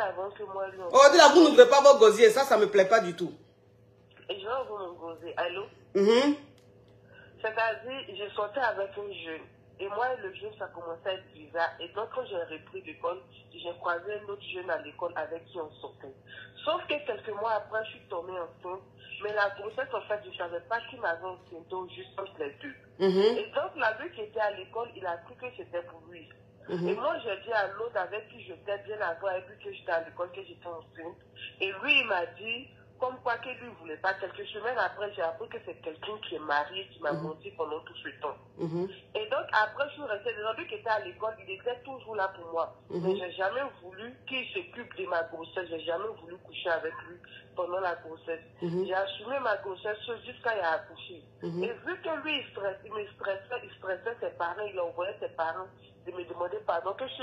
avant que moi, lui... Oh, là, vous n'ouvrez pas vos gosiers. Ça, ça me plaît pas du tout. Et je vais ouvrir mon gosier. Allô? Mhm. C'est-à-dire, j'ai sorti avec un jeune. Et moi, le jeune, ça commençait à être bizarre. Et donc, quand j'ai repris l'école, j'ai croisé un autre jeune à l'école avec qui on sortait. Sauf que quelques mois après, je suis tombée enceinte. Mais la grossesse, en fait, je ne savais pas qui m'avait enceinte, juste entre les deux. Mhm. Et donc, la qui était à l'école, il a cru que c'était pour lui. Et moi, j'ai dit à l'autre avec qui j'étais bien avant, et puis que j'étais à l'école, que j'étais enceinte. Et lui, il m'a dit, comme quoi que lui ne voulait pas. Quelques semaines après, j'ai appris que c'est quelqu'un qui est marié, qui m'a menti pendant tout ce temps. Mhm. Et donc, après, je suis restée dedans. Lui qui était à l'école, il était toujours là pour moi. Mais j'ai jamais voulu qu'il s'occupe de ma grossesse. J'ai jamais voulu coucher avec lui pendant la grossesse. J'ai assumé ma grossesse jusqu'à y accoucher. Et vu que lui, il, stressait, il me stressait, il stressait ses parents, il envoyait ses parents de me demander pardon, que je suis